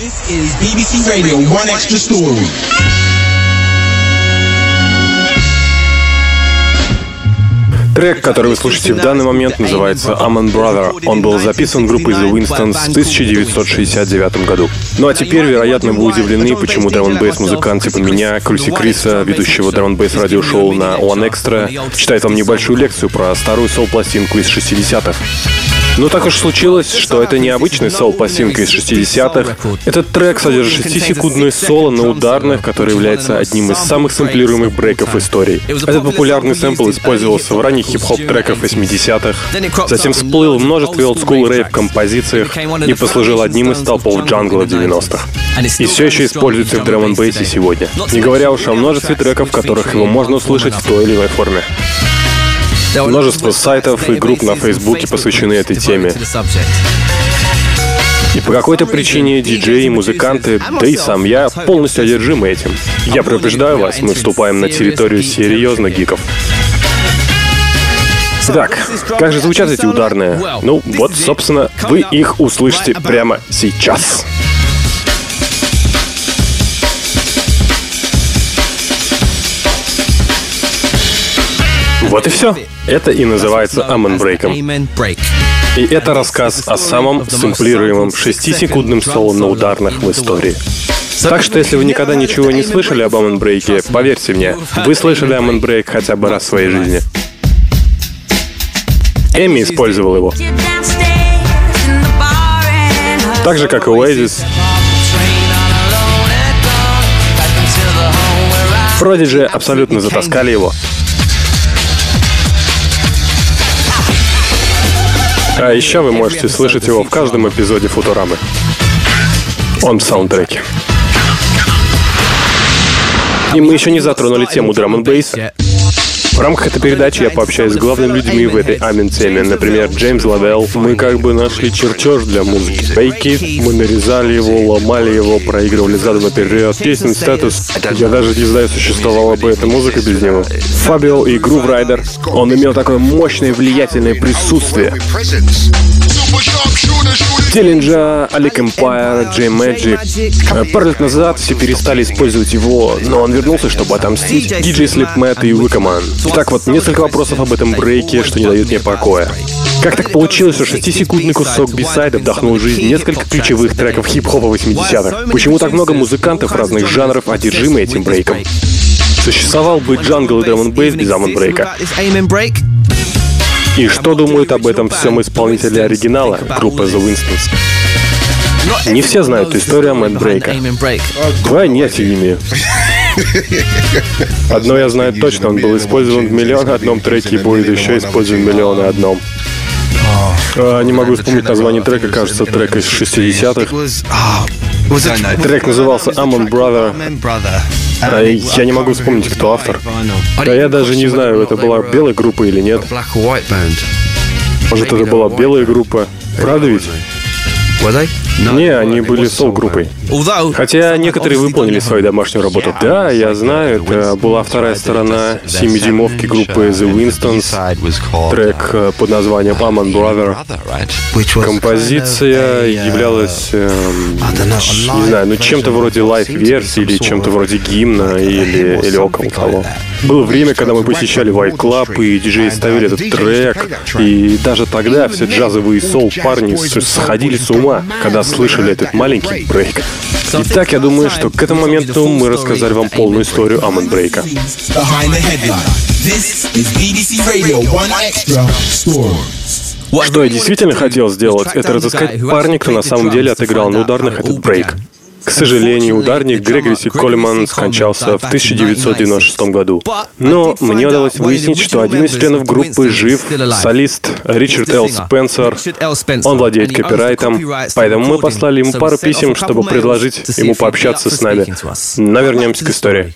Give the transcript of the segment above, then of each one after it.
This is BBC Radio One Extra Story. Трек, который вы слушаете в данный момент, называется Amon Brother. Он был записан группой The Winstons в 1969 году. Ну а теперь, вероятно, вы удивлены, почему драм бейс музыкант типа меня, Круси Криса, ведущего драм бейс радиошоу на One Extra, читает вам небольшую лекцию про старую сол-пластинку из 60-х. Ну так уж случилось, что это не обычный сол-пластинка из 60-х. Этот трек содержит 6-секундное соло на ударных, который является одним из самых сэмплируемых брейков истории. Этот популярный сэмпл использовался в ранних хип-хоп треках 80-х, затем всплыл в множестве олдскул рейв композициях и послужил одним из столпов джангла 90-х. И все еще используется в драм бейсе сегодня. Не говоря уж о множестве треков, в которых его можно услышать в той или иной форме. Множество сайтов и групп на Фейсбуке посвящены этой теме. И по какой-то причине диджеи, музыканты, да и сам я полностью одержимы этим. Я предупреждаю вас, мы вступаем на территорию серьезных гиков. Итак, как же звучат эти ударные? Ну, вот, собственно, вы их услышите прямо сейчас. Вот и все. Это и называется Amen Брейком. И это рассказ о самом сэмплируемом 6-секундном соло на ударных в истории. Так что, если вы никогда ничего не слышали об Amen Брейке, поверьте мне, вы слышали Amen Брейк хотя бы раз в своей жизни. Эми использовал его. Так же, как и Oasis. Продиджи абсолютно затаскали его. А еще вы можете слышать его в каждом эпизоде Футурамы. Он в саундтреке. И мы еще не затронули тему драм н бейса. В рамках этой передачи я пообщаюсь с главными людьми в этой амин-теме. Например, Джеймс Лавелл. Мы как бы нашли чертеж для музыки. Фейки. Мы нарезали его, ломали его, проигрывали задом наперед. Песен статус. Я даже не знаю, существовала бы эта музыка без него. Фабио и Грув Райдер. Он имел такое мощное влиятельное присутствие. Диллинджа, Алик Эмпайр, Джей Мэджик. Пару лет назад все перестали использовать его, но он вернулся, чтобы отомстить. Диджей Слипмэт и Уикаман. Итак, вот несколько вопросов об этом брейке, что не дают мне покоя. Как так получилось, что 6-секундный кусок бисайда вдохнул жизнь несколько ключевых треков хип-хопа 80-х? Почему так много музыкантов разных жанров одержимы этим брейком? Существовал бы джангл и драм бейс без амон брейка. И что думают об этом всем исполнители оригинала, группы The Winstons? Не все знают историю Мэтт Брейка. Понятия не имею. Одно я знаю точно, он был использован в миллион одном треке и будет еще использован в миллион одном. А, не могу вспомнить название трека, кажется, трек из 60-х. Трек назывался Amon Brother. А я не могу вспомнить, кто автор. Да я даже не знаю, это была белая группа или нет. Может, это была белая группа. Правда ведь? Не, они были сол-группой. Хотя некоторые выполнили свою домашнюю работу. Да, я знаю, это была вторая сторона 7-дюймовки группы The Winstons, трек э, под названием Amon Brother. Композиция являлась, э, не знаю, ну чем-то вроде live-версии или чем-то вроде гимна или, или около того. Было время, когда мы посещали White Club, и диджеи ставили этот трек, и даже тогда все джазовые soul-парни сходили с ума, когда слышали этот маленький брейк. Итак, я думаю, что к этому моменту мы рассказали вам полную историю Amen Break'а. Что я действительно хотел сделать, это разыскать парня, кто на самом деле отыграл на ударных этот брейк. К сожалению, ударник Грегориси Колеман скончался в 1996 году. Но мне удалось выяснить, что один из членов группы жив, солист Ричард Л. Спенсер. Он владеет копирайтом, поэтому мы послали ему пару писем, чтобы предложить ему пообщаться с нами. Навернемся к истории.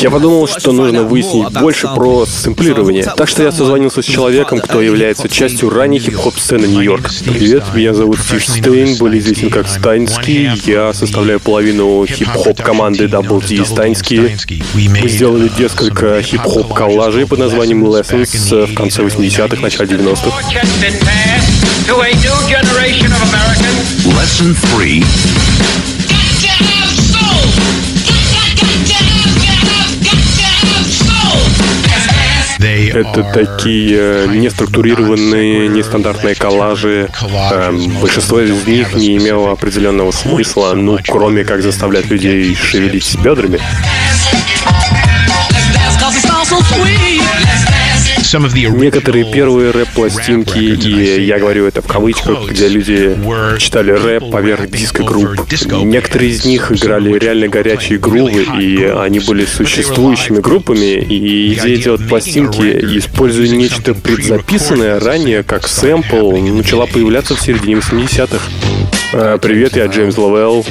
Я подумал, что нужно выяснить больше про сэмплирование. Так что я созвонился с человеком, кто является частью ранней хип-хоп сцены Нью-Йорк. Привет, меня зовут Стив Стейн, более известен как Стайнский. Я составляю половину хип-хоп команды Double D Стайнский. Мы сделали несколько хип-хоп коллажей под названием Lessons в конце 80-х, начале 90-х. Lesson 3 Это такие э, неструктурированные, нестандартные коллажи. Эм, большинство из них не имело определенного смысла, ну, кроме как заставлять людей шевелить бедрами. Некоторые первые рэп-пластинки, и я говорю это в кавычках, где люди читали рэп поверх диско-групп. Некоторые из них играли реально горячие грувы, и они были существующими группами, и идея делать пластинки, используя нечто предзаписанное ранее, как сэмпл, начала появляться в середине 80-х. Э, привет, я Джеймс Ловелл.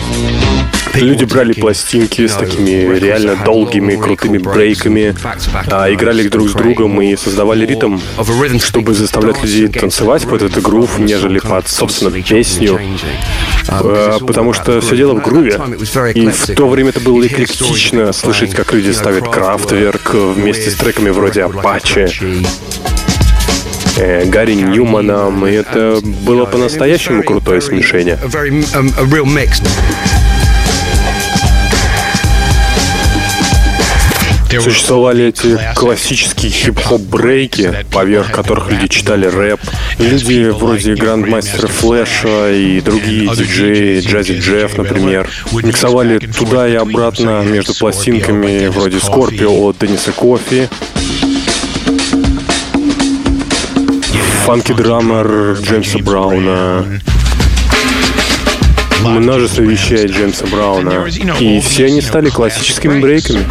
Люди брали пластинки с такими реально долгими, крутыми брейками, а, играли их друг с другом и создавали ритм, чтобы заставлять людей танцевать под этот грув, нежели под, собственно, песню. А, потому что все дело в груве. И в то время это было эклектично слышать, как люди ставят крафтверк вместе с треками вроде Apache. Э, Гарри Ньюманом, и это было по-настоящему крутое смешение. Существовали эти классические хип-хоп брейки, поверх которых люди читали рэп. Люди вроде Грандмастера Флэша и другие диджеи, Джази Джефф, например, миксовали туда и обратно между пластинками вроде Скорпио от Денниса Кофи, фанки драмер Джеймса Брауна, множество вещей Джеймса Брауна. И все они стали классическими брейками.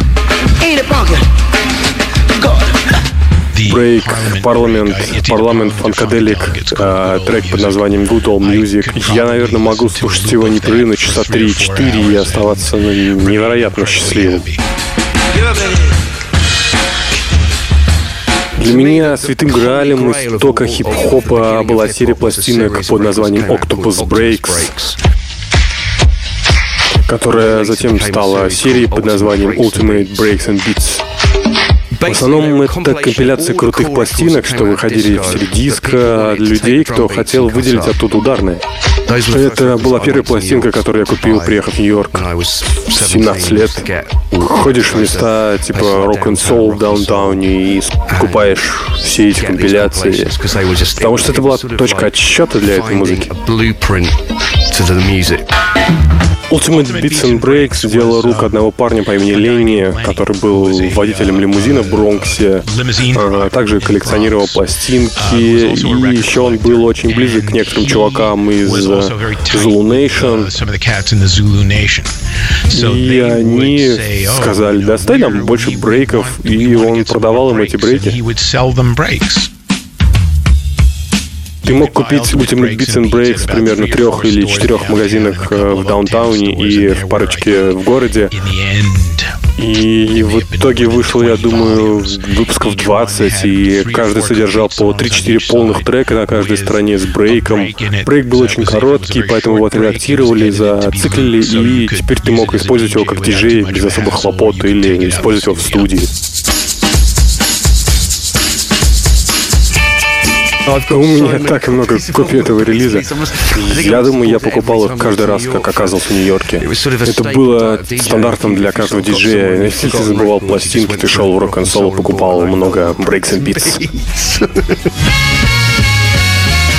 Брейк, парламент, парламент фанкаделик, э, трек под названием Good Old Music. Я, наверное, могу слушать его непрерывно часа 3-4 и оставаться ну, невероятно счастливым. Для меня святым граалем истока хип-хопа была серия пластинок под названием Octopus Breaks которая затем стала серией под названием Ultimate Breaks and Beats. В основном это компиляции крутых пластинок, что выходили в середиска людей, кто хотел выделить оттуда ударные. Это была первая пластинка, которую я купил, приехав в Нью-Йорк. 17 лет. Ходишь в места типа Rock and Soul в даунтауне и скупаешь все эти компиляции. Потому что это была точка отсчета для этой музыки. Ultimate Beats and Breaks — дело рук одного парня по имени Ленни, который был водителем лимузина в Бронксе, а также коллекционировал пластинки, и еще он был очень близок к некоторым чувакам из Zulu Nation. И они сказали, достай нам больше брейков, и он продавал им эти брейки. Ты мог купить Ultimate Beats and Breaks примерно трех или четырех магазинах э, в даунтауне и в парочке в городе. И в итоге вышло, я думаю, выпусков 20, и каждый содержал по 3-4 полных трека на каждой стороне с брейком. Брейк был очень короткий, поэтому его отредактировали, зациклили, и теперь ты мог использовать его как диджей без особых хлопот или использовать его в студии. У меня так много копий этого релиза. Я думаю, я покупал их каждый раз, как оказался в Нью-Йорке. Это было стандартом для каждого диджея. Если ты забывал пластинки, ты шел в рок-н-соло, покупал много Breaks and Beats.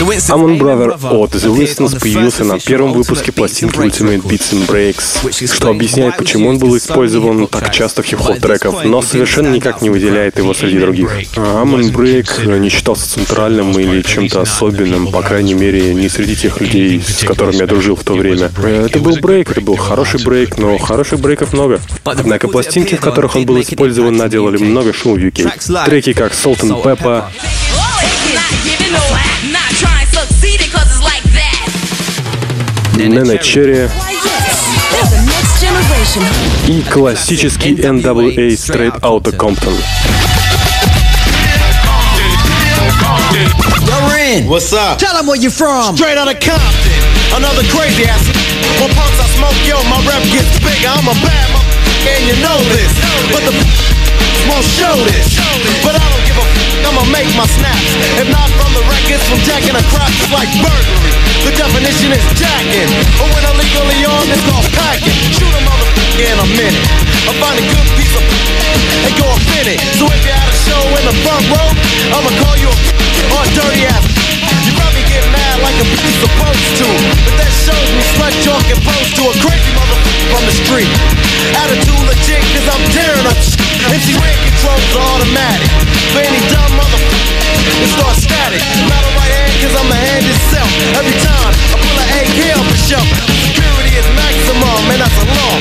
Amon Brother от The Winstons появился на первом выпуске пластинки Ultimate Beats and Breaks, что объясняет, почему он был использован так часто в хип-хоп треках, но совершенно никак не выделяет его среди других. Amon Break не считался центральным или чем-то особенным, по крайней мере, не среди тех людей, с которыми я дружил в то время. Это был брейк, это был хороший брейк, но хороших брейков много. Однако пластинки, в которых он был использован, наделали много шума в UK. Треки как Salt and Pepper, Нена Черри, И классический NWA Straight Outta Compton. You're What's up? Tell them where you from. Straight out of Compton. Another crazy ass. When punks I smoke, yo, my rep gets bigger. I'm a bad motherfucker and you know this. But the won't show this. But I don't give a f- I'ma make my snaps. If not from the records, from jacking a crop, it's like burglary. The definition is jacking. But when illegally armed, it's called packing. Shoot a motherfucker in a minute. I find a good piece of and go up in it. So if you're at a show in the front row, I'ma call you a a dirty ass. Get mad like a bitch supposed to. But that shows me slut talk and pose to a crazy motherfucker from the street. Attitude legit, cause I'm tearing up shit. MC Red controls are automatic. For any dumb motherfucker, it starts static. Not a right hand, cause I'm the hand itself. Every time I pull an AK off the shelf, security is maximum, and that's a law.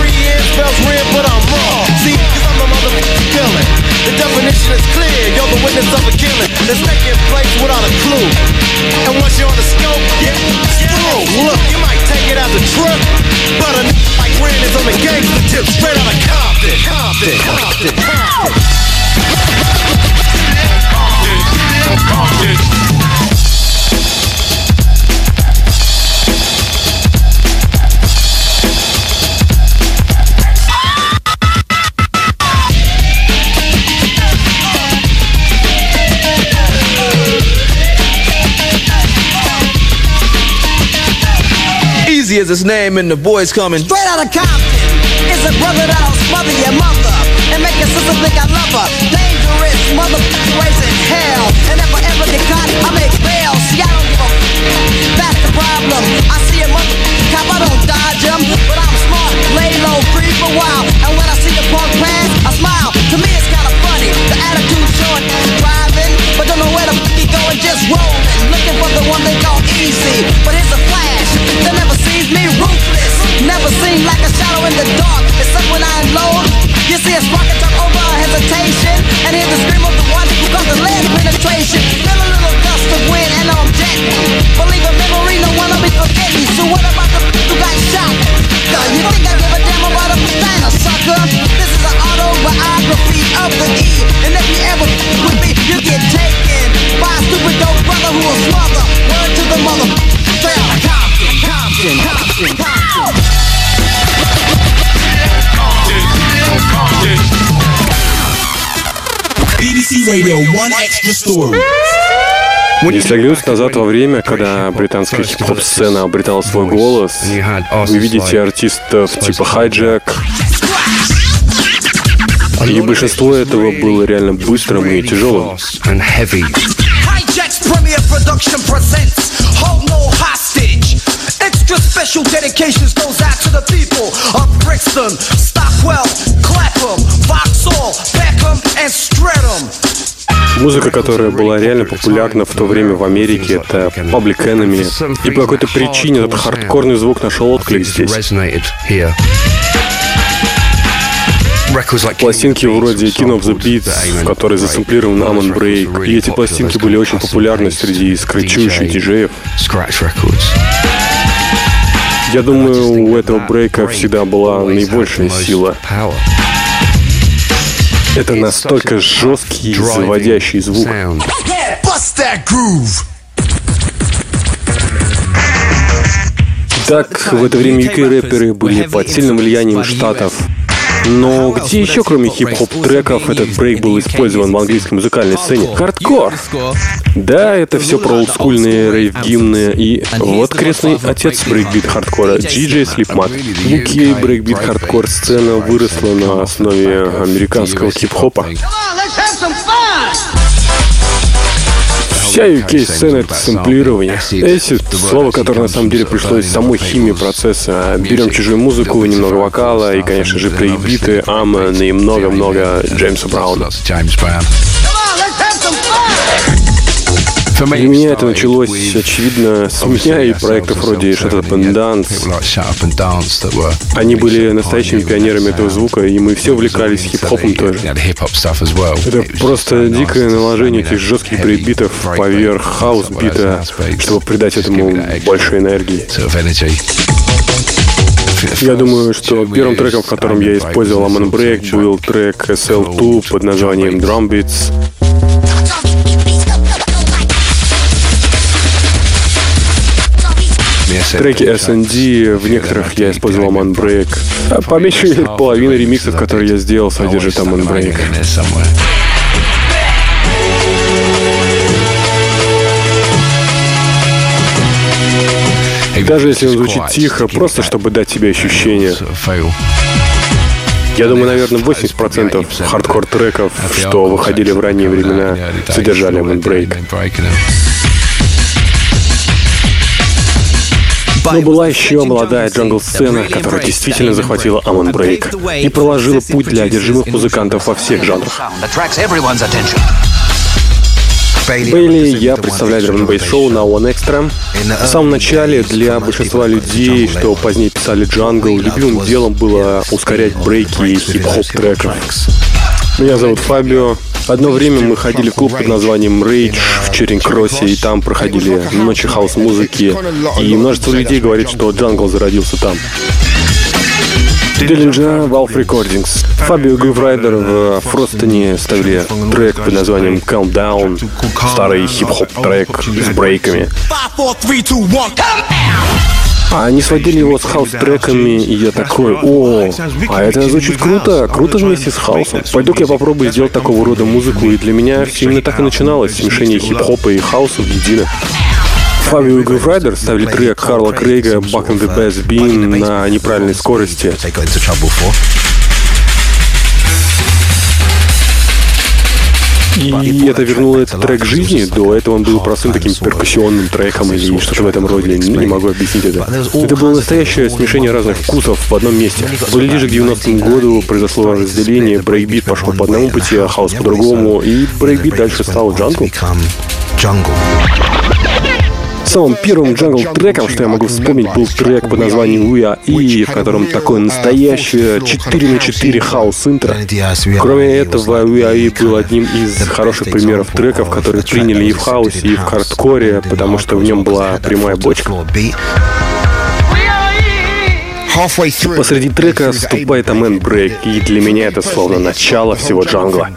R-E-N spells red, but I'm wrong. See, cause I'm the motherfucking villain. The definition is clear, you're the witness of a killing that's taking place without a clue. And once you're on the scope, yeah, through. Look, you might take it as a trip, but a n- like Ren is on the gangster tip, straight out of Compton, Compton, Compton. Compton, Compton, Compton. As his name and the boys coming. Straight out of Compton. It's a brother that'll smother your mother and make your sister think I love her. Dangerous motherfucker raising hell. And if I ever get caught, I make bail. See, I don't give a f- That's the problem. I see a motherfucker cop, I don't dodge him. But I'm smart, lay low, free for a while. And when I see the punk pass, I smile. To me, it's kinda funny. The attitude showing, going, just rolling. Looking for the one they call easy. But here's a flash that never sees me ruthless. Never seemed like a shadow in the dark. Except when I unload. You see a spark and talk over hesitation. And hear the scream of the one who caused the lead penetration. Feel a little gust of wind and I'm jetting. Believe a memory, no one will be forgetting. So what about the who got shot? Uh, You think I give a damn about a vagina, sucker? This is an autobiography of the E. And if you ever with me, you get taken by a stupid dope brother who will smother. Word to the mother. Of Compton, Compton, Compton, Compton. BBC Radio, one extra story. Если оглянуться назад во время, когда британская хип-хоп-сцена обретала свой голос, вы видите артистов типа Хайджек, и большинство этого было реально быстрым и тяжелым. Premier Production presents Hold No Hostage. Extra special dedications goes out to the people of Brixton, Stockwell, Clapham, Vauxhall, Peckham, and Streatham. Музыка, которая была реально популярна в то время в Америке, это Public Enemy. И по какой-то причине этот хардкорный звук нашел отклик здесь. Пластинки вроде King of the Beats, который засэмплирован Amon Break, и эти пластинки были очень популярны среди скретчующих диджеев. Я думаю, у этого брейка всегда была наибольшая сила. Это настолько жесткий, заводящий звук. Так, в это время UK-рэперы были под сильным влиянием штатов. Но где еще, кроме хип-хоп треков, этот брейк был использован в английской музыкальной сцене? Хардкор! Да, это все про олдскульные рейв-гимны, и вот крестный отец брейкбит хардкора, DJ Slipmatt. В UK breakbeat hardcore сцена выросла на основе американского хип-хопа. Вся UK-сцена — это сэмплирование. Acid — слово, которое на самом деле пришло из самой химии процесса. Берем чужую музыку, немного вокала и, конечно же, брейкбиты, Amen и много-много Джеймса Брауна. Для меня это началось, очевидно, с меня и проектов вроде Shut Up and Dance. Они были настоящими пионерами этого звука, и мы все увлекались хип-хопом тоже. Это просто дикое наложение этих жестких брейкбитов поверх хаус-бита, чтобы придать этому больше энергии. Я думаю, что первым треком, в котором я использовал Amon Break, был трек SL2 под названием Drum Beats. Треки S&D, в некоторых я использовал Amon Break. А по меньшей мере половина ремиксов, которые я сделал, содержит Amon Break. Даже если он звучит тихо, просто чтобы дать тебе ощущение. Я думаю, наверное, 80% хардкор-треков, что выходили в ранние времена, содержали Amon Но была еще молодая джангл-сцена, которая действительно захватила Amon Break и проложила путь для одержимых музыкантов во всех жанрах. Bailey, я представляю драм бейс шоу на 1Xtra. В самом начале для большинства людей, что позднее писали джангл, любимым делом было ускорять брейки и хип-хоп треков. Меня зовут Фабио. Одно время мы ходили в клуб под названием Rage в Черинг-Кроссе, и там проходили ночи хаус-музыки. И множество людей говорит, что джангл зародился там. Dillinja, Valve Recordings. Фабио, Груврайдер в Фростон ставили трек под названием Calm Down. Старый хип-хоп трек с брейками. А они сводили его с хаус-треками, и я такой, о, а это звучит круто, круто вместе с хаусом. Пойду-ка я попробую сделать такого рода музыку, и для меня все именно так и начиналось, смешение хип-хопа и хауса в едино. Фабио и Груврайдер ставили трек Карла Крейга «Bug in the Bassbin» на неправильной скорости. И это вернуло этот трек к жизни. До этого он был простым таким перкуссионным треком или что-то в этом роде. Не могу объяснить это. Это было настоящее смешение разных вкусов в одном месте. Ближе к 90-му году произошло разделение, брейкбит пошел по одному пути, а хаус по другому, и брейкбит дальше стал джангл. Самым первым джангл-треком, что я могу вспомнить, был трек под названием We Are E, в котором такое настоящее 4 на 4 хаус-интро. Кроме этого, We Are E был одним из хороших примеров треков, которые приняли и в хаусе, и в хардкоре, потому что в нем была прямая бочка. Посреди трека вступает Амен Брейк, и для меня это словно начало всего джангла.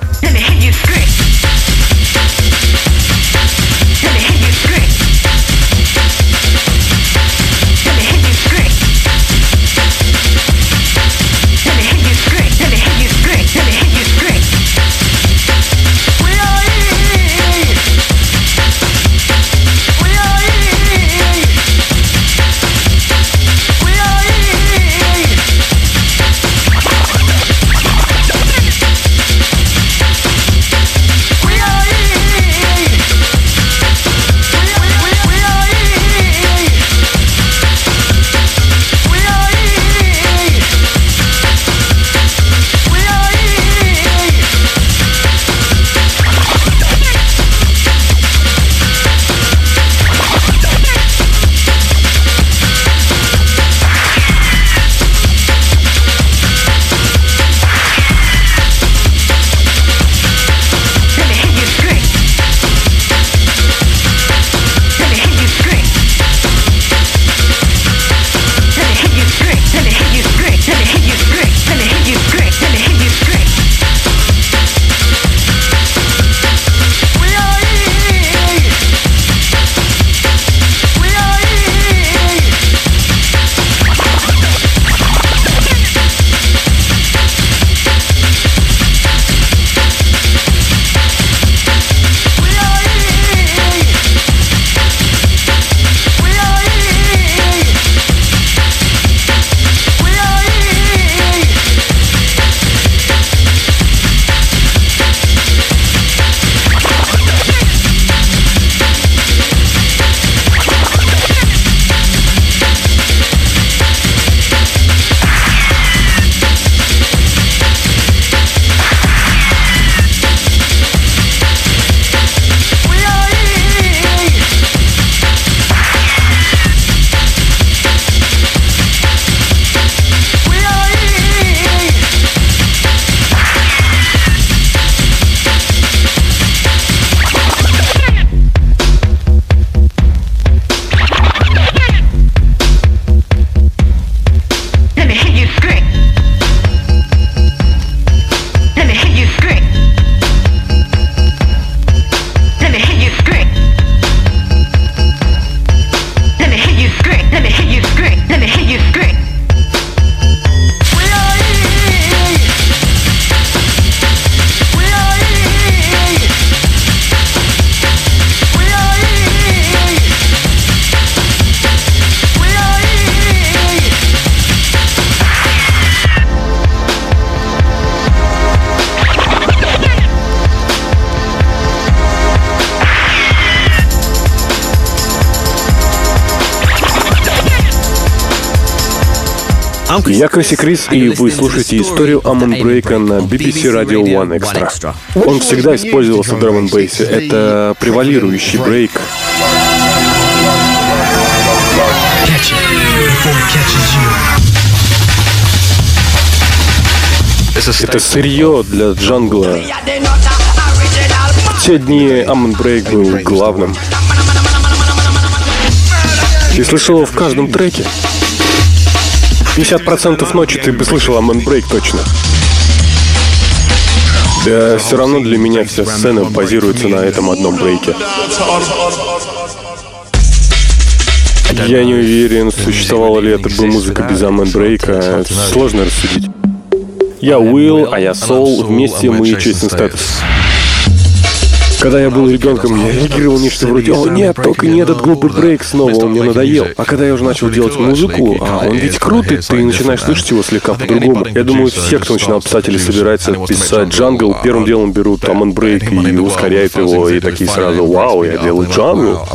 Я Криси Крис, и вы слушаете историю Амон Брейка на BBC Radio One Extra. Он всегда использовался в драм бейсе Это превалирующий брейк. Это сырье для джангла. В те дни Амон Брейк был главным. Ты слышал в каждом треке. 50% ночи ты бы слышал Амон Брейк точно. Да все равно для меня вся сцена базируется на этом одном брейке. Я не уверен, существовала ли это бы музыка без Амон Брейка. Сложно рассудить. Я Уилл, а я Сол. Вместе мы Честный Статус. Когда я был ребенком, я реагировал нечто вроде «О, нет, только не этот глупый брейк снова, он мне надоел». А когда я уже начал делать музыку, а он ведь крутый, ты начинаешь слышать его слегка по-другому. Я думаю, все, кто начинал писать или собирается писать джангл, первым делом берут Амон Брейк и ускоряют его, и такие сразу «Вау, я делаю джангл».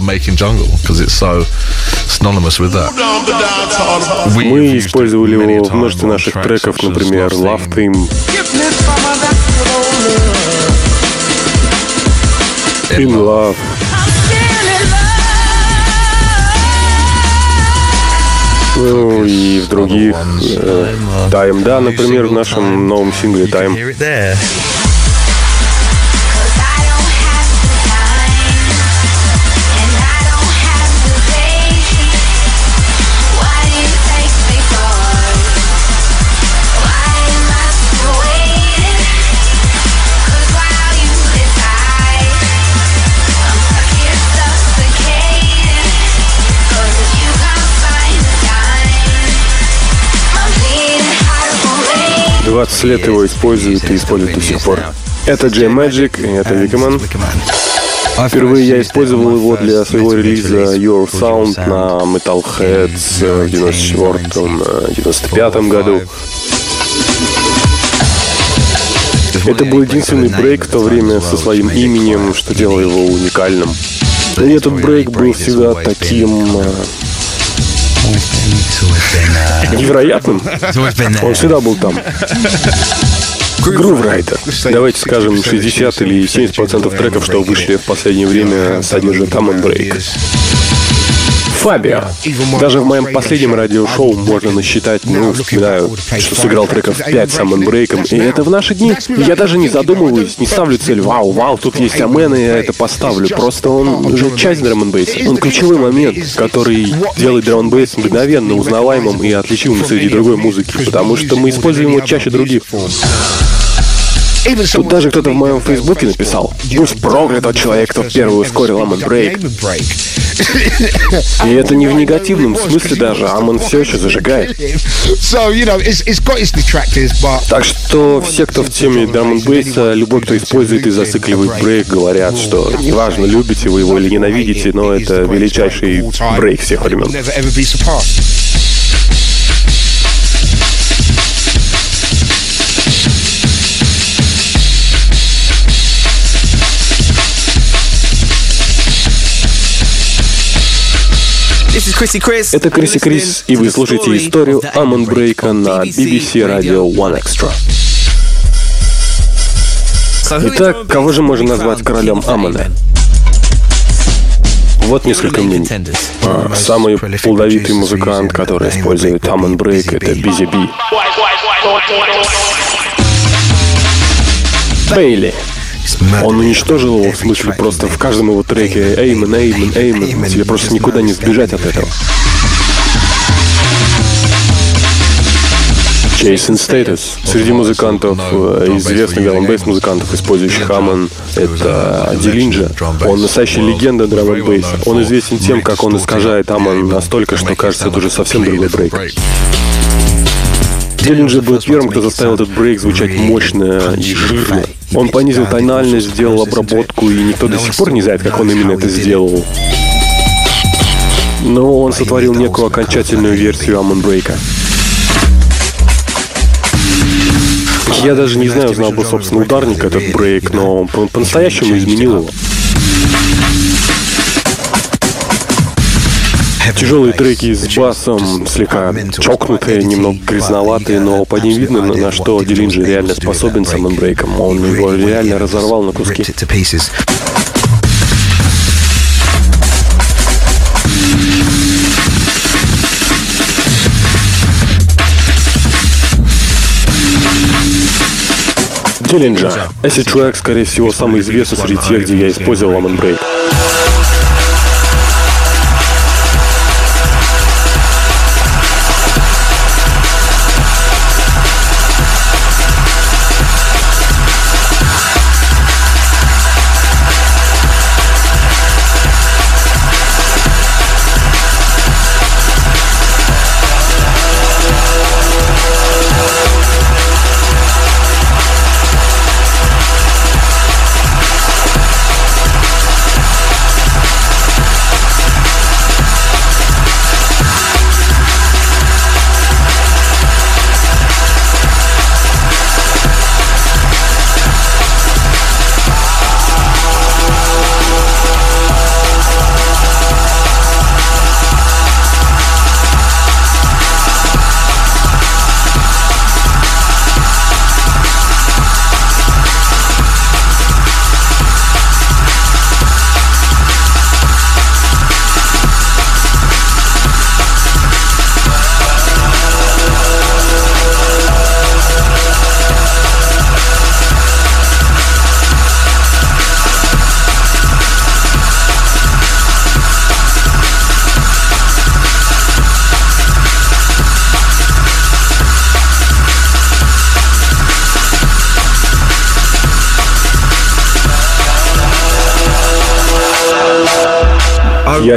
Мы использовали его в множестве наших треков, например, Love Theme. In Love. Ну и в других. Э, Time, да, например, в нашем новом сингле Time. Двадцать лет его используют и используют до сих пор. Это Джей Magic, и это Викаман. Впервые я использовал его для своего релиза Your Sound на Metalheads в 94-95 году. Это был единственный брейк в то время со своим именем, что делало его уникальным. И этот брейк был всегда таким невероятным. Он всегда был там. Груврайтер. Давайте скажем, 60 или 70% треков, что вышли в последнее время, содержат Common Break. Фабио. Даже в моем последнем радиошоу можно насчитать, ну, вспоминаю, что сыграл треков 5 с брейком, и это в наши дни. Я даже не задумываюсь, не ставлю цель, вау, вау, тут есть Амен, и я это поставлю. Просто он уже часть драм бейса Он ключевой момент, который делает драм бейс мгновенно узнаваемым и отличимым среди другой музыки, потому что мы используем его чаще других. Тут даже кто-то в моем фейсбуке написал, пусть проклят тот человек, кто первый ускорил Амон Брейк. И это не в негативном смысле даже, Амон все еще зажигает. Так что все, кто в теме драм бейса любой, кто использует и зацикливает брейк, говорят, что неважно, любите вы его или ненавидите, но это величайший брейк всех времен. Это Crissy Criss, и вы слушаете историю Amen Брейка на BBC Radio One Extra. Итак, кого же можно назвать королем Amen а? Вот несколько мнений. А, самый плодовитый музыкант, который использует Amen Брейк, это Bizzy B. Бейли. Он уничтожил его, в смысле, просто в каждом его треке Amen, Amen, Amen. Тебе просто никуда не сбежать от этого. Chase and Status. Среди музыкантов, э, известных драм бейс музыкантов, использующих Amen, это Dillinja. Он настоящая легенда драм бейса. Он известен тем, как он искажает Amen настолько, что кажется, это уже совсем другой брейк. Dillinja был первым, кто заставил этот брейк звучать мощно и жирно. Он понизил тональность, сделал обработку, и никто до сих пор не знает, как он именно это сделал. Но он сотворил некую окончательную версию Амон Брейка. Я даже не знаю, знал бы, собственно, ударник этот брейк, но он по-настоящему изменил его. Тяжелые треки с басом, слегка чокнутые, немного грязноватые, но по ним видно, на, что Дилинджи реально способен с брейком. Он его реально разорвал на куски. Диллинджер. Acid Track, скорее всего, самый известный среди тех, где я использовал Lemon Break.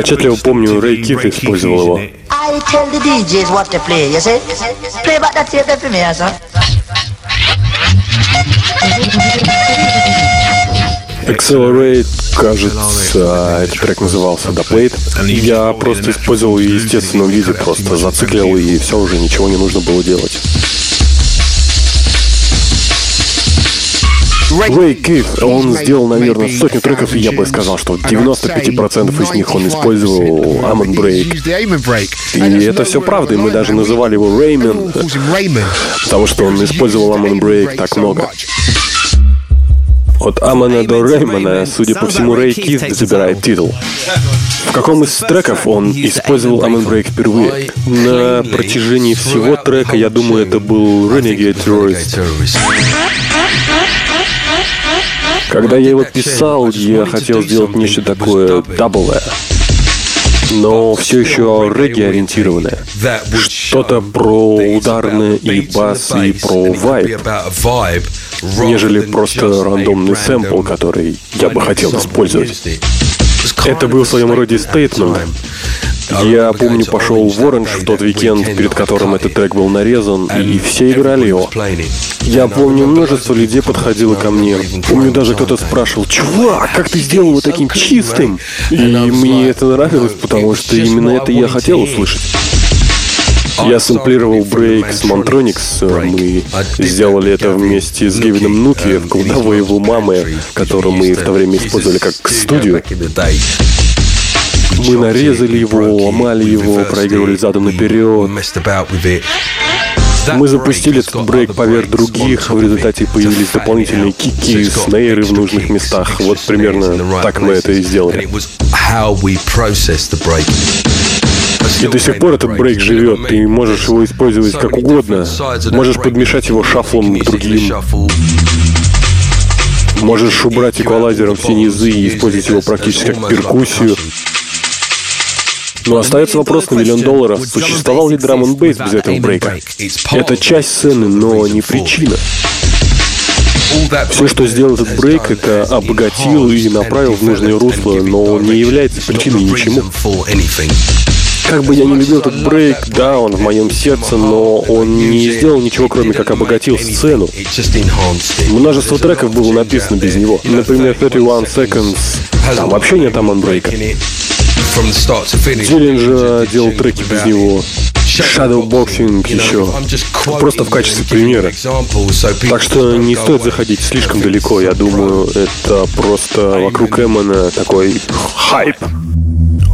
Отчетливо помню, Рэй Кит использовал его. Accelerate, кажется, этот трек назывался The Plate. Я просто использовал ее в естественном виде, просто зациклил и все, уже ничего не нужно было делать. Рэй Кит, он сделал, наверное, сотню треков, и я бы сказал, что 95% из них он использовал Amon Break. И это все правда, и мы даже называли его Реймен, потому что он использовал Amon Break так много. От Амона до Реймона, судя по всему, Рэй Кит забирает титул. В каком из треков он использовал Amon Break впервые? На протяжении всего трека, я думаю, это был Renegade Terrorist. Когда я его писал, я хотел сделать нечто такое даблое, но все еще регги-ориентированное. Что-то про ударное и бас, и про вайб, нежели просто рандомный сэмпл, который я бы хотел использовать. Это был в своем роде стейтмент. Я помню, пошел в Оранж в тот уикенд, перед которым этот трек был нарезан, и все играли его. Я помню, множество людей подходило ко мне. Помню, даже кто-то спрашивал, «Чувак, как ты сделал его таким чистым?» И мне это нравилось, потому что именно это я хотел услышать. Я сэмплировал брейк с Монтроникс. Мы сделали это вместе с Гевином Нуки в колдовой его мамы, которую мы в то время использовали как студию. Мы нарезали его, ломали его, проигрывали задом наперед. Мы запустили этот брейк поверх других, в результате появились дополнительные кики, снейры в нужных местах. Вот примерно так мы это и сделали. И до сих пор этот брейк живет. Ты можешь его использовать как угодно. Можешь подмешать его шафлом к другим. Можешь убрать эквалайзером все низы и использовать его практически как перкуссию. Но остается вопрос на миллион долларов. Существовал ли драм н бейс без этого брейка? Это часть сцены, но не причина. Все, что сделал этот брейк, это обогатил и направил в нужное русло, но он не является причиной ничему. Как бы я не любил этот брейк, да, он в моем сердце, но он не сделал ничего, кроме как обогатил сцену. Множество треков было написано без него. Например, 31 Seconds. Там вообще нет Амон брейка. Диллинджер делал треки без него. Shadowboxing еще. Просто в качестве примера. Так что не стоит заходить слишком далеко. Я думаю, это просто вокруг Эммона такой хайп.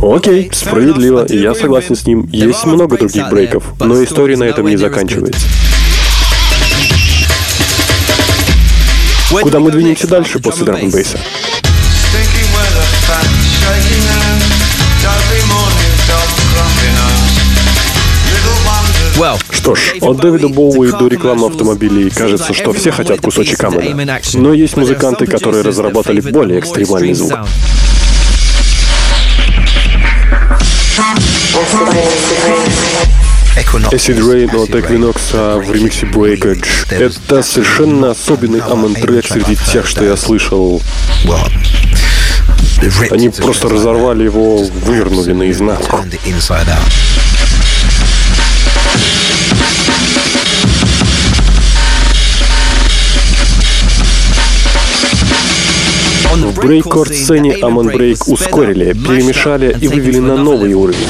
Окей, справедливо, я согласен с ним. Есть много других брейков, но история на этом не заканчивается. Куда мы двинемся дальше после драм бейса? Что ж, от Дэвида Боуи до рекламы автомобилей кажется, что все хотят кусочек Амена. Но есть музыканты, которые разработали более экстремальный звук. Acid Rain от Equinox а в ремиксе Breakage. Это совершенно особенный амон трек среди тех, что я слышал. Они просто разорвали его, вывернули наизнанку. В брейкорд-сцене Амон Брейк ускорили, перемешали и вывели на новый уровень.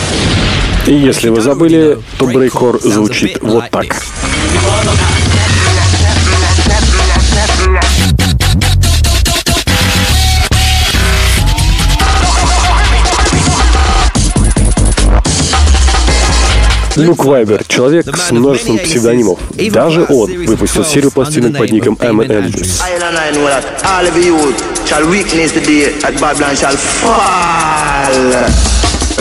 И если вы забыли, то брейкор звучит вот так. Люк Вайбер — человек с множеством псевдонимов. Даже он выпустил серию пластинок под ником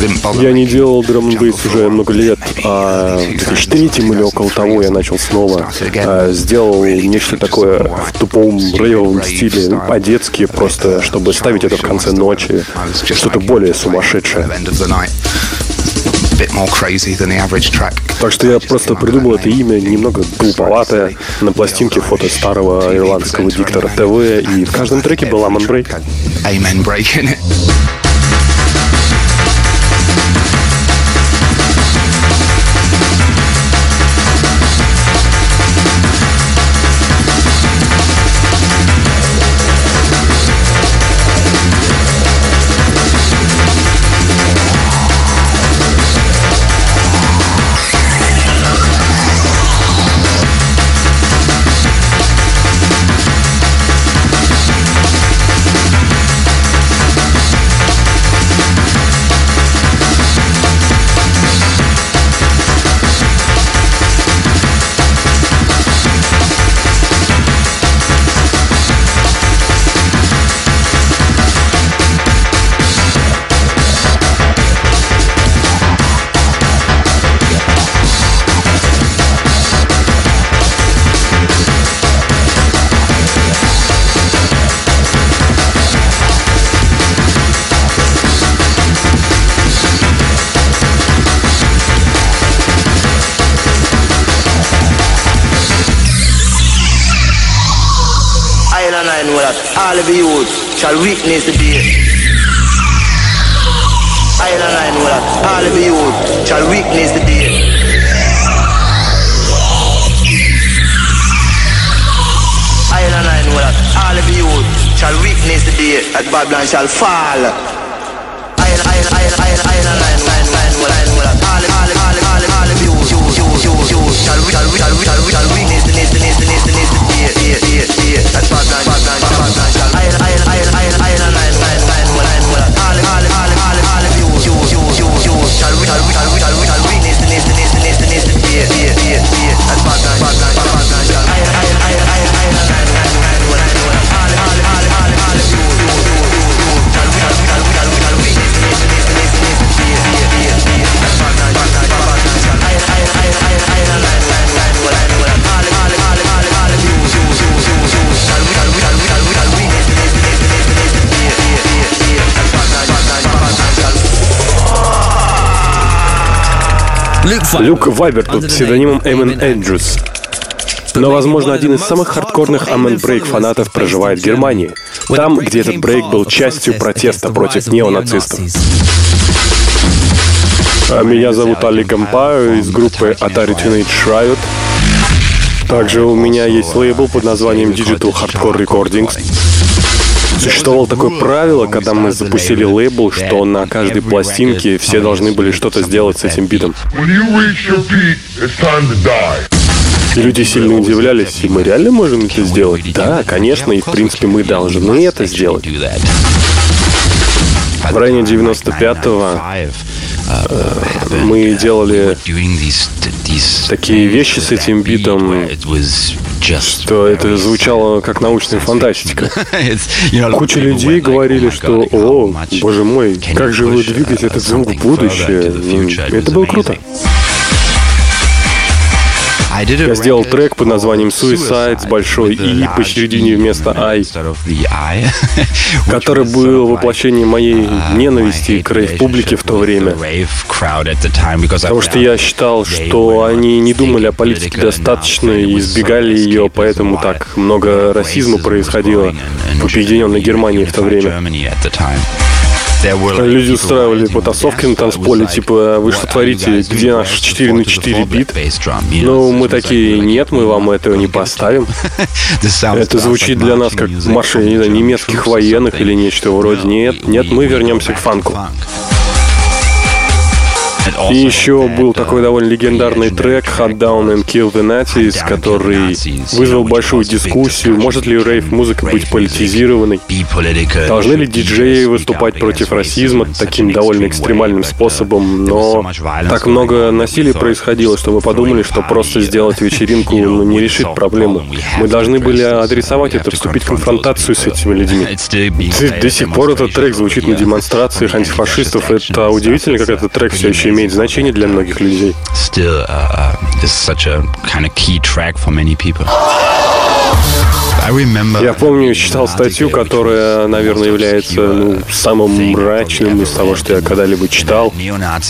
didn't bother Я не делал драм уже много лет, а в 2003 или около того я начал снова. А, Сделал нечто такое в тупом рейвовом стиле, по-детски, просто чтобы ставить это в конце ночи, что-то более сумасшедшее. Так что я просто придумал это имя немного глуповатое. На пластинке фото старого ирландского диктора ТВ, и в каждом треке был Амон Брейк. Amen break in it. All of shall weakness the day. I and I know that all of you shall weakness the day. I and I know that all of you shall weakness the day that Babylon shall fall. Люк Вайбер под псевдонимом Эмон Эндрюс. Но, возможно, один из самых хардкорных Амен Брейк фанатов проживает в Германии. Там, где этот брейк был частью протеста против неонацистов. А Меня зовут Али Гампа из группы Atari Teenage Riot. Также у меня есть лейбл под названием Digital Hardcore Recordings. Существовало такое правило, когда мы запустили лейбл, что на каждой пластинке все должны были что-то сделать с этим битом. И люди сильно удивлялись, и мы реально можем это сделать? Да, конечно, и в принципе мы должны это сделать. В районе 95-го э, мы делали такие вещи с этим битом, что это звучало как научная фантастика. Куча людей говорили, что «О, боже мой, как же вы двигаете этот звук в будущее». Ну, Это было круто. Я сделал трек под названием Suicide с большой И посередине вместо I, который был воплощением моей ненависти к рейв-публике в то время. Потому что я считал, что они не думали о политике достаточно и избегали ее, поэтому так много расизма происходило в Объединенной Германии в то время. Люди устраивали потасовки на танцполе, типа, вы что творите, где наш 4 на 4 бит? Ну, мы такие, нет, мы вам этого не поставим. Это звучит для нас как марш, не знаю, немецких военных или нечто вроде. Нет, нет, мы вернемся к фанку. И еще был такой довольно легендарный трек Hot Down and Kill the Nazis, который вызвал большую дискуссию. Может ли рейв-музыка быть политизированной? Должны ли диджеи выступать против расизма таким довольно экстремальным способом? Но так много насилия происходило, что мы подумали, что просто сделать вечеринку ну, не решит проблему. Мы должны были адресовать это, вступить в конфронтацию с этими людьми. До, до сих пор этот трек звучит на демонстрациях антифашистов. Это удивительно, как этот трек все еще имеет значение для многих людей. Still, uh, uh, is such a kind of key track for many people. Я помню, читал статью, которая, наверное, является ну, самым мрачным из того, что я когда-либо читал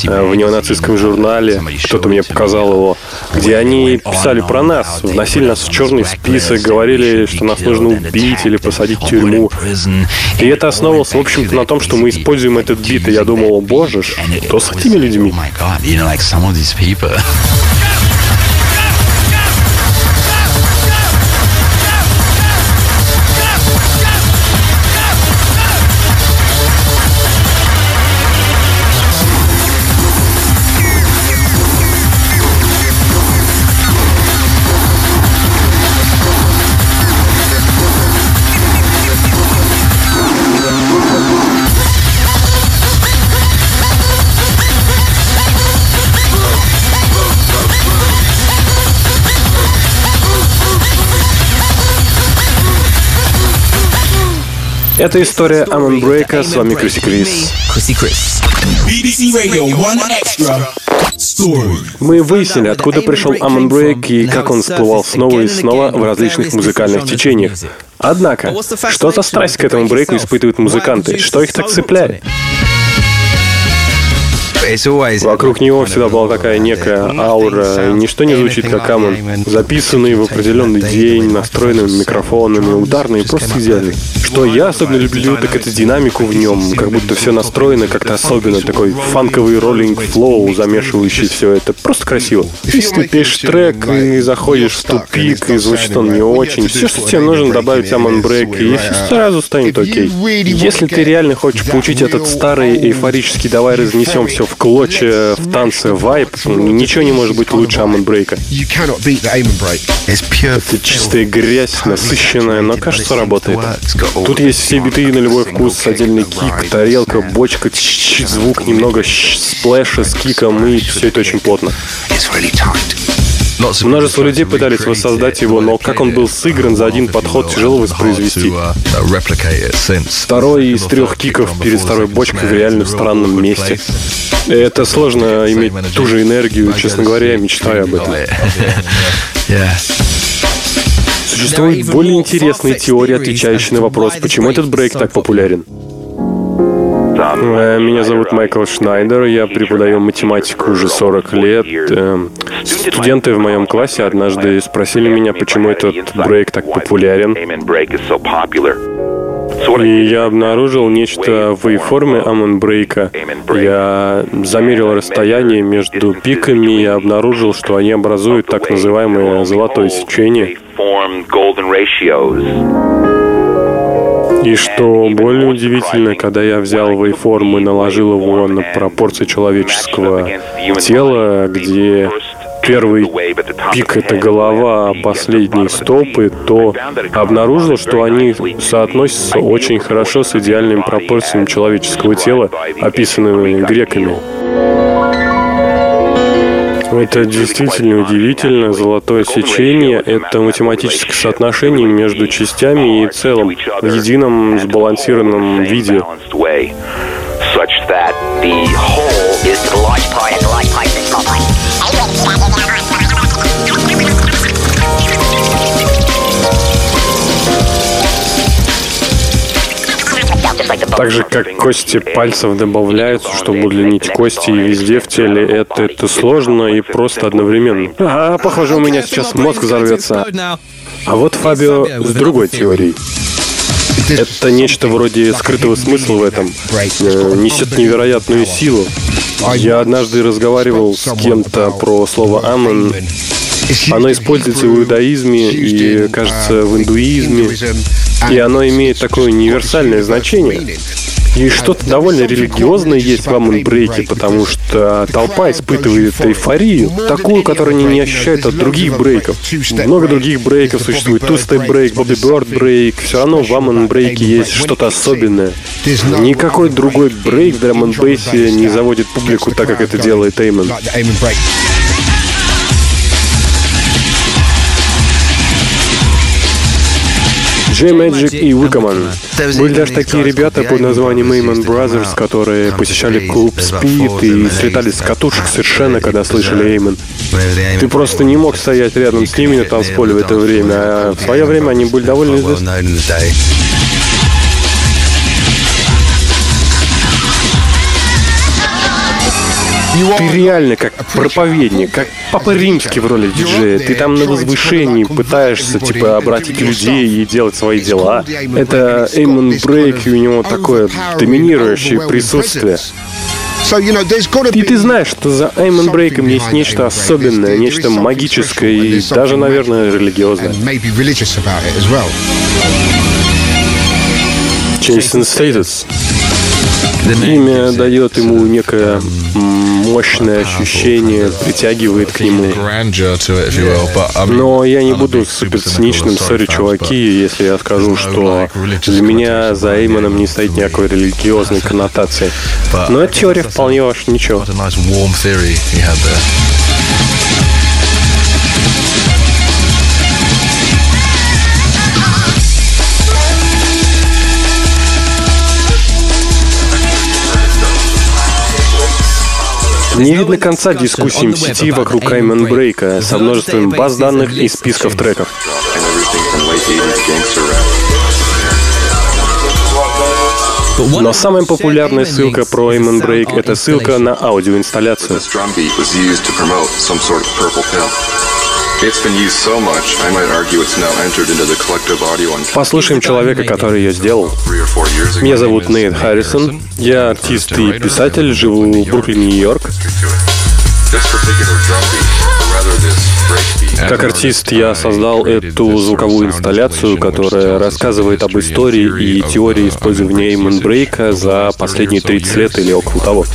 э, в неонацистском журнале. Кто-то мне показал его, где они писали про нас, вносили нас в черный список, говорили, что нас нужно убить или посадить в тюрьму. И это основывалось, в общем-то, на том, что мы используем этот бит. И я думал, боже, что с этими людьми? Это история Амон Брейка. С вами Криси Крис. BBC Radio 1 Extra. Мы выяснили, откуда пришел Амон Брейк и как он всплывал снова и снова в различных музыкальных течениях. Однако, что за страсть к этому брейку испытывают музыканты? Что их так цепляет? Вокруг него всегда была такая некая аура, ничто не звучит как Амон. Записанный в определенный день, настроенными микрофонами, ударные, просто идеальный. Что я особенно люблю, так это динамику в нем, как будто все настроено как-то особенно, такой фанковый rolling flow, замешивающий все это. Просто красиво. Если ты пишешь трек и заходишь в тупик, и звучит он не очень, все, что тебе нужно, добавить Amen Брейк, и все сразу станет окей. Если ты реально хочешь получить этот старый эйфорический «давай разнесем все в клочья в танце vibe, ничего не может быть лучше Amen Брейка. Это чистая грязь, насыщенная, но кажется работает. Тут есть все биты на любой вкус, отдельный кик, тарелка, бочка, звук, немного сплэша с киком, и все это очень плотно. Множество людей пытались воссоздать его, но как он был сыгран за один подход, тяжело воспроизвести. Второй из трех киков перед второй бочкой в реально странном месте. Это сложно иметь ту же энергию, честно говоря, я мечтаю об этом. Существует более интересная теория, отвечающая на вопрос, почему этот брейк так популярен. Э, Меня зовут Майкл Шнайдер, я преподаю математику уже 40 лет. Студенты в моем классе однажды спросили меня, почему этот брейк так популярен. И я обнаружил нечто в форме Амон Брейка. Я замерил расстояние между пиками и обнаружил, что они образуют так называемое золотое сечение. И что более удивительно, когда я взял вейформ и наложил его на пропорции человеческого тела, где первый пик — это голова, а последние стопы, то обнаружил, что они соотносятся очень хорошо с идеальными пропорциями человеческого тела, описанными греками. Это действительно удивительно. Золотое сечение — это математическое соотношение между частями и целым в едином сбалансированном виде. Так же, как кости пальцев добавляются, чтобы удлинить кости и везде в теле, это, это сложно и просто одновременно. А, похоже, у меня сейчас мозг взорвется. А вот Фабио с другой теорией. Это нечто вроде скрытого смысла в этом. Э, Несет невероятную силу. Я однажды разговаривал с кем-то про слово «амен». Оно используется в иудаизме и, кажется, в индуизме. И оно имеет такое универсальное значение. И что-то довольно религиозное есть в Amen -брейке, потому что толпа испытывает эйфорию, такую, которую они не ощущают от других брейков. Много других брейков существует. Two-step брейк, Bobby Byrd брейк. Все равно в Amen -брейке есть что-то особенное. Никакой другой брейк в драм не заводит публику так, как это делает Amen. Джей Мэджик и Уикаман. Были даже такие ребята под названием Эймон Brothers, которые посещали клуб Спид и слетали с катушек совершенно, когда слышали Эймон. Ты просто не мог стоять рядом с ними на танцполе в это время, а в свое время они были довольно известны. Ты реально как проповедник, как Папа Римский в роли диджея. Ты там на возвышении пытаешься, типа, обратить людей и делать свои дела. Это Amen Брейк, и у него такое доминирующее присутствие. И ты знаешь, что за Amen Брейком есть нечто особенное, нечто магическое и даже, наверное, религиозное. Chase and Status. Имя дает ему некое мощное ощущение, притягивает к нему. Но я не буду супер циничным, сори, чуваки, если я скажу, что для меня за Эймоном не стоит никакой религиозной коннотации. Но эта теория вполне ваша, ничего. Не видно конца дискуссиям в сети вокруг Каймен Брейка со множеством баз данных и списков треков. Но самая популярная ссылка про Эймон Брейк — это ссылка на аудиоинсталляцию. Послушаем человека, который ее сделал. Меня зовут Нейт Харрисон. Я артист и писатель, живу в Бруклине, Нью-Йорк. Как артист я создал эту звуковую инсталляцию, которая рассказывает об истории и теории использования Эймон Брейка за последние 30 лет или около того.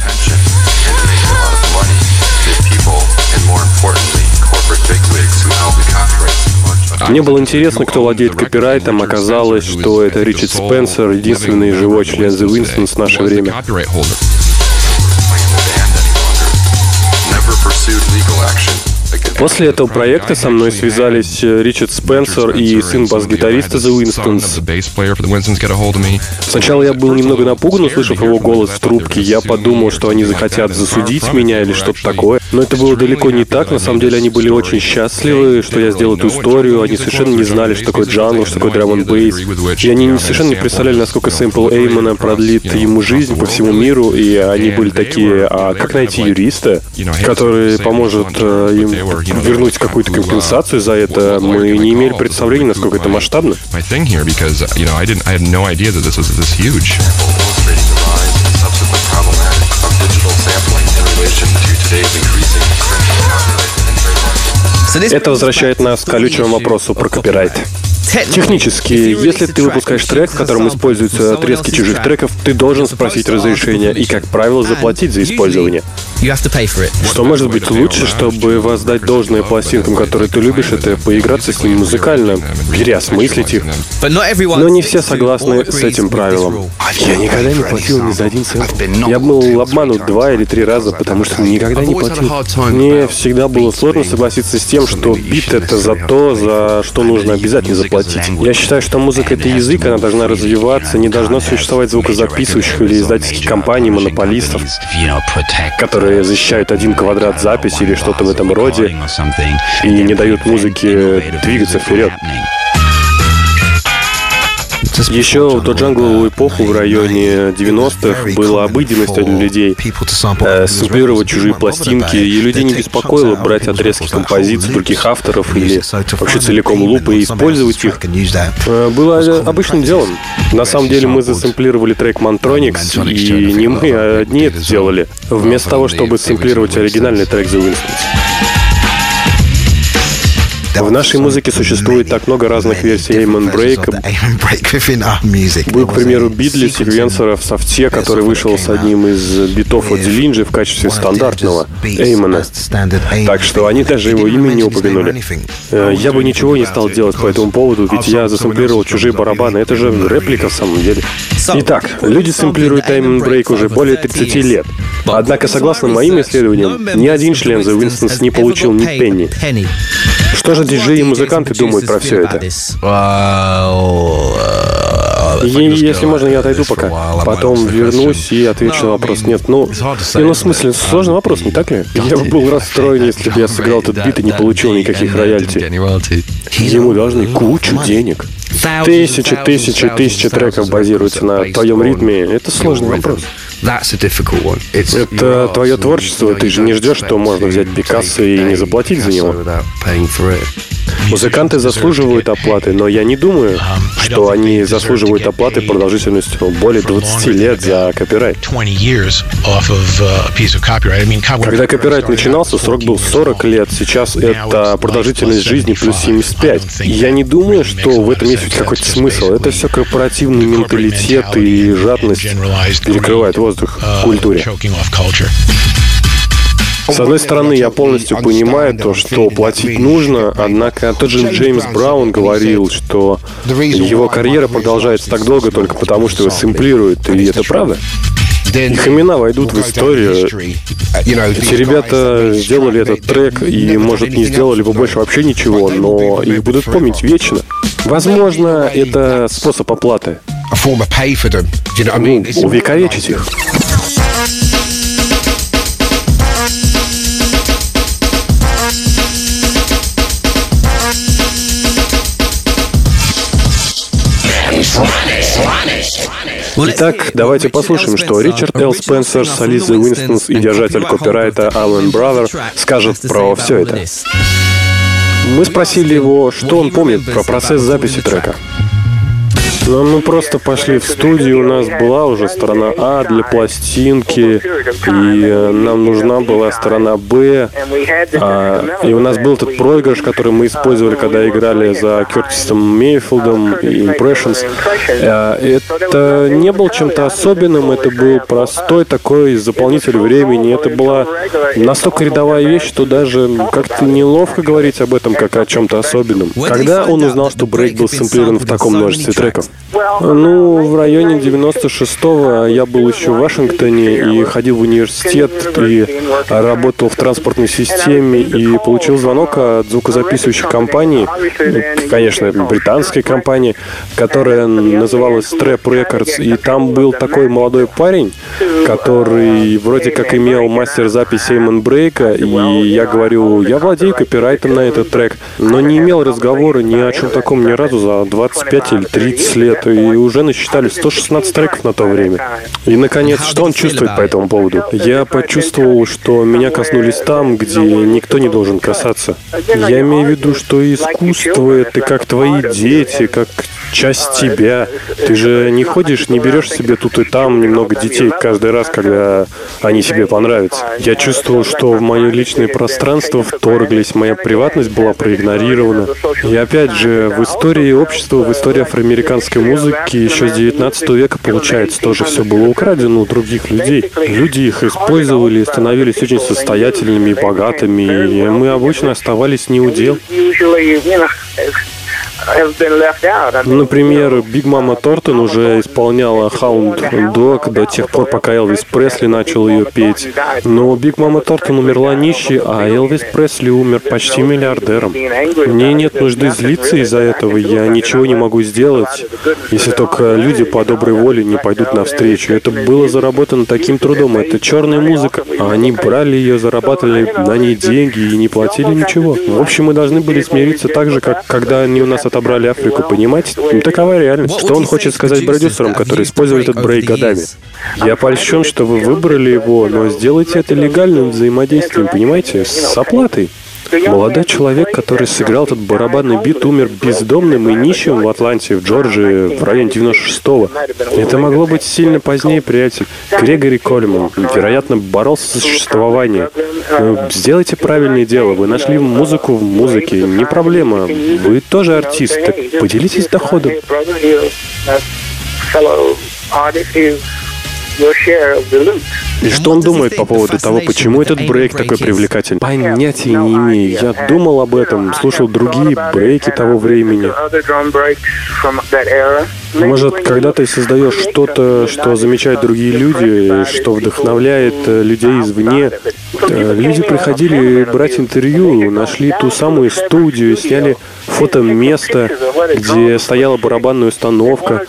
Мне было интересно, кто владеет копирайтом. Оказалось, что это Ричард Спенсер, единственный живой член The Winston в наше время. После этого проекта со мной связались э, Ричард Спенсер и сын бас-гитариста The Winstons. Сначала я был немного напуган, услышав его голос в трубке. Я подумал, что они захотят засудить меня или что-то такое. Но это было далеко не так. На самом деле они были очень счастливы, что я сделал эту историю. Они совершенно не знали, что такое джангл, что такое драм бейс. И они совершенно не представляли, насколько сэмпл Эймона продлит ему жизнь по всему миру. И они были такие, а как найти юриста, который поможет э, им вернуть какую-то компенсацию за это, мы не имели представления, насколько это масштабно. Это возвращает нас к колючему вопросу про копирайт. Технически, если ты выпускаешь трек, в котором используются отрезки чужих треков, ты должен спросить разрешения и, как правило, заплатить за использование. Что может быть лучше, чтобы воздать должное пластинкам, которые ты любишь, это поиграться с ними музыкально, переосмыслить их. Но не все согласны с этим правилом. Я никогда не платил ни за один цент. Я был обманут два или три раза, потому что никогда не платил. Мне всегда было сложно согласиться с тем, что бит — это за то, за что нужно обязательно заплатить. Я считаю, что музыка — это язык, она должна развиваться, не должно существовать звукозаписывающих или издательских компаний, монополистов, которые защищают один квадрат записи или что-то в этом роде и не дают музыке двигаться вперед. Еще в доджангловую эпоху в районе 90-х была обыденностью для людей э, сэмплировать чужие пластинки, и людей не беспокоило брать отрезки композиций других авторов или вообще целиком лупы и использовать их. Э, было обычным делом. На самом деле мы засэмплировали трек Mantronix, и не мы, а одни это сделали, вместо того, чтобы сэмплировать оригинальный трек The Winstons. В нашей музыке существует так много разных версий Эймон Брейка. Был, к примеру, бит для секвенсора в софте, который вышел с одним из битов от Дилинджи в качестве стандартного Эймона. Так что они даже его имя не упомянули. Э, я бы ничего не стал делать по этому поводу, ведь я засэмплировал чужие барабаны. Это же реплика в самом деле. Итак, люди сэмплируют Эймон Брейк уже более 30 лет. Однако, согласно моим исследованиям, ни один член The Winstons не получил ни пенни. Что же диджеи и музыканты думают про все это? Если можно, я отойду пока. Потом вернусь и отвечу на вопрос. Нет, ну, ну, в смысле, сложный вопрос, не так ли? Я бы был расстроен, если бы я сыграл этот бит и не получил никаких роялти. Ему должны кучу денег. Тысячи, тысячи, тысячи треков базируются на твоем ритме. Это сложный вопрос. Это твое творчество, ты же не ждешь, что можно взять Пикассо и не заплатить за него. Музыканты заслуживают оплаты, но я не думаю, что они заслуживают оплаты продолжительностью более 20 лет за копирайт. Когда копирайт начинался, срок был 40 лет, сейчас это продолжительность жизни плюс 75. Я не думаю, что в этом есть хоть какой-то смысл. Это все корпоративный менталитет и жадность перекрывает воздух в культуре. С одной стороны, я полностью понимаю то, что платить нужно, однако тот же Джеймс Браун говорил, что его карьера продолжается так долго только потому, что его сэмплируют, и это правда. Их имена войдут в историю. Эти ребята сделали этот трек и, может, не сделали бы больше вообще ничего, но их будут помнить вечно. Возможно, это способ оплаты. Увековечить их. Итак, давайте послушаем, что Ричард Л. Спенсер, солист The Winstons и держатель копирайта Аллен Бразер скажет про все это. Мы спросили его, что он помнит про процесс записи трека. Ну, мы просто пошли в студию, у нас была уже сторона А для пластинки, и э, нам нужна была сторона Б, а, и у нас был этот проигрыш, который мы использовали, когда играли за Кертисом Мейфилдом и Impressions. А, это не был чем-то особенным, это был простой такой заполнитель времени, это была настолько рядовая вещь, что даже как-то неловко говорить об этом как о чем-то особенном. Когда он узнал, что брейк был сэмплирован в таком множестве треков? Ну, в районе 96-го я был еще в Вашингтоне и ходил в университет, и работал в транспортной системе, и получил звонок от звукозаписывающей компании, конечно, британской компании, которая называлась Strap Records, и там был такой молодой парень, который вроде как имел мастер записи Эймон Брейка, и я говорю, я владею копирайтом на этот трек, но не имел разговора ни о чем таком ни разу за 25 или 30 лет лет, и уже насчитали 116 треков на то время. И, наконец, что он чувствует по этому поводу? Я почувствовал, что меня коснулись там, где никто не должен касаться. Я имею в виду, что искусство — это как твои дети, как часть тебя. Ты же не ходишь, не берешь себе тут и там немного детей каждый раз, когда они тебе понравятся. Я чувствовал, что в мое личное пространство вторглись, моя приватность была проигнорирована. И опять же, в истории общества, в истории афроамериканской музыки еще с 19 века, получается, тоже все было украдено у других людей. Люди их использовали, становились очень состоятельными и богатыми, и мы обычно оставались не у дел. Например, Биг Мама Торнтон уже исполняла Hound Dog до тех пор, пока Элвис Пресли начал ее петь. Но Биг Мама Торнтон умерла нищей, а Элвис Пресли умер почти миллиардером. Мне нет нужды злиться из-за этого, я ничего не могу сделать, если только люди по доброй воле не пойдут навстречу. Это было заработано таким трудом, это черная музыка, а они брали ее, зарабатывали на ней деньги и не платили ничего. В общем, мы должны были смириться так же, как когда они у нас отобрали Африку, понимаете? Ну, такова реальность. Что он хочет сказать продюсерам, которые используют этот брейк годами? Я польщен, что вы выбрали его, но сделайте это легальным взаимодействием, понимаете? С оплатой. Молодой человек, который сыграл этот барабанный бит, умер бездомным и нищим в Атланте, в Джорджии, в районе 96-го. Это могло быть сильно позднее, приятель. Грегори Кольман, вероятно, боролся за существование. Но сделайте правильное дело. Вы нашли музыку в музыке. Не проблема. Вы тоже артист. Так поделитесь доходом. И что он думает по поводу того, почему этот брейк такой привлекательный? Понятия не имею. Я думал об этом, слушал другие брейки того времени. Может, когда ты создаешь что-то, что замечают другие люди, что вдохновляет э, людей извне, э, люди приходили брать интервью, нашли ту самую студию, сняли фото места, где стояла барабанная установка.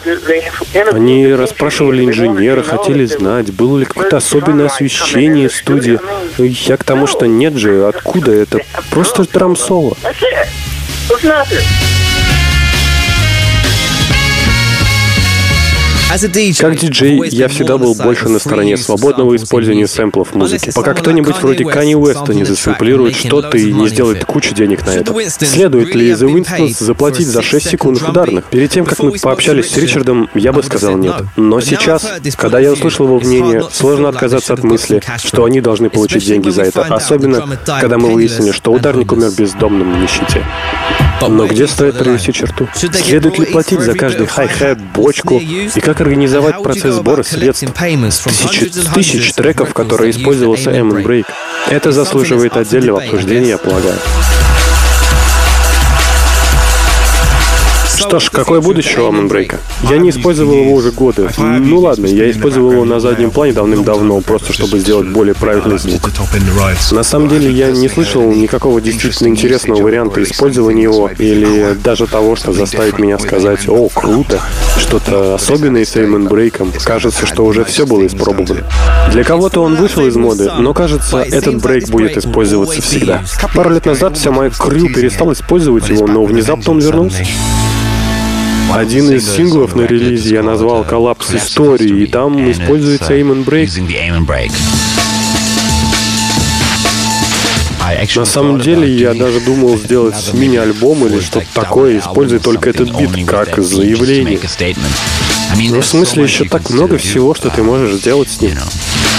Они расспрашивали инженера, хотели знать, было ли какое-то особенное освещение студии. Я к тому, что нет же, откуда это? Просто драм-соло. Как диджей, я всегда был больше на стороне свободного использования сэмплов музыки. Пока кто-нибудь вроде Кани Уэста не засэмплирует что-то и не сделает кучу денег на это. Следует ли The Winstons заплатить за 6 секунд ударных? Перед тем, как мы пообщались с Ричардом, я бы сказал нет. Но сейчас, когда я услышал его мнение, сложно отказаться от мысли, что они должны получить деньги за это. Особенно, когда мы выяснили, что ударник умер бездомным в нищете. Но где стоит провести черту? Следует ли платить за каждый хай-хет, бочку? И как организовать процесс сбора средств? Тысячи, тысяч треков, которые использовался Эммон Брейк. Это заслуживает отдельного обсуждения, я полагаю. Что ж, какое будущее у Амонбрейка? Я не использовал его уже годы. Ну ладно, я использовал его на заднем плане давным-давно, просто чтобы сделать более правильный звук. На самом деле, я не слышал никакого действительно интересного варианта использования его, или даже того, что заставит меня сказать, о, круто, что-то особенное с Эймон Брейком. Кажется, что уже все было испробовано. Для кого-то он вышел из моды, но кажется, этот брейк будет использоваться всегда. Пару лет назад вся моя крю перестала использовать его, но внезапно он вернулся. Один из синглов на релизе я назвал «Коллапс истории», и там используется Эймон Брейк. На самом деле, я даже думал сделать мини-альбом или что-то такое, используя только этот бит как заявление. Но в смысле еще так много всего, что ты можешь сделать с ним.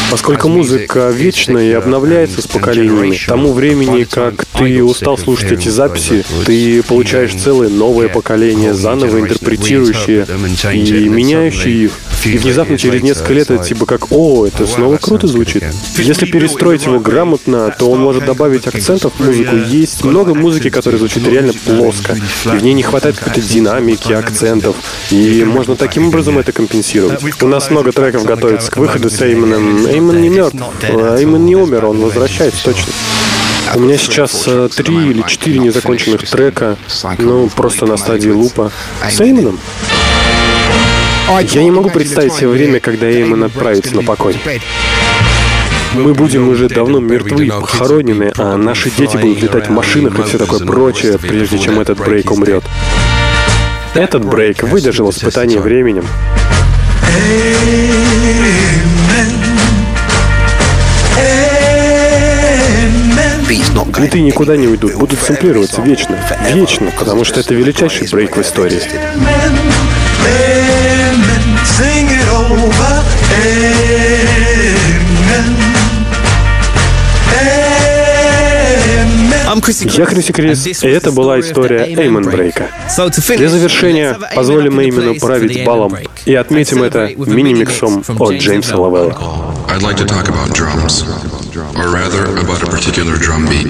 Поскольку музыка вечна и обновляется с поколениями, тому времени, как ты устал слушать эти записи, ты получаешь целое новое поколение, заново интерпретирующее и меняющее их. И внезапно через несколько лет это типа как «О, это снова круто звучит». Если перестроить его грамотно, то он может добавить акцентов в музыку. Есть много музыки, которая звучит реально плоско. И в ней не хватает какой-то динамики, акцентов. И можно таким образом это компенсировать. У нас много треков готовится к выходу с Эймоном. Эймон не мертв. Эймон не умер, он возвращается точно. У меня сейчас э, три или четыре незаконченных трека, ну, просто на стадии лупа. С Эймоном. Я не могу представить себе время, когда Эймон отправится на покой. Мы будем уже давно мертвы, похоронены, а наши дети будут летать в машинах и все такое прочее, прежде чем этот брейк умрет. Этот брейк выдержал испытание временем. Цветы никуда не уйдут, будут сэмплироваться вечно. Вечно, потому что это величайший брейк в истории. Я Криси Крис, и это была история Эймон Брейка. Для завершения позволим Эймену править балом и отметим это мини-миксом от Джеймса Лавелла. or rather about a particular drum beat.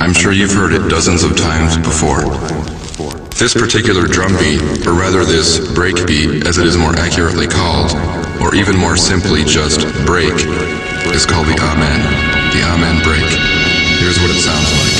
I'm sure you've heard it dozens of times before. This particular drum beat, or rather this break beat as it is more accurately called, or even more simply just break, is called the Amen, the Amen break. Here's what it sounds like.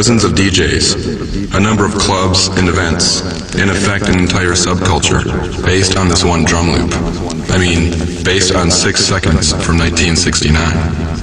Dozens of DJs, a number of clubs and events, in effect an entire subculture, based on this one drum loop. I mean, based on six seconds from 1969.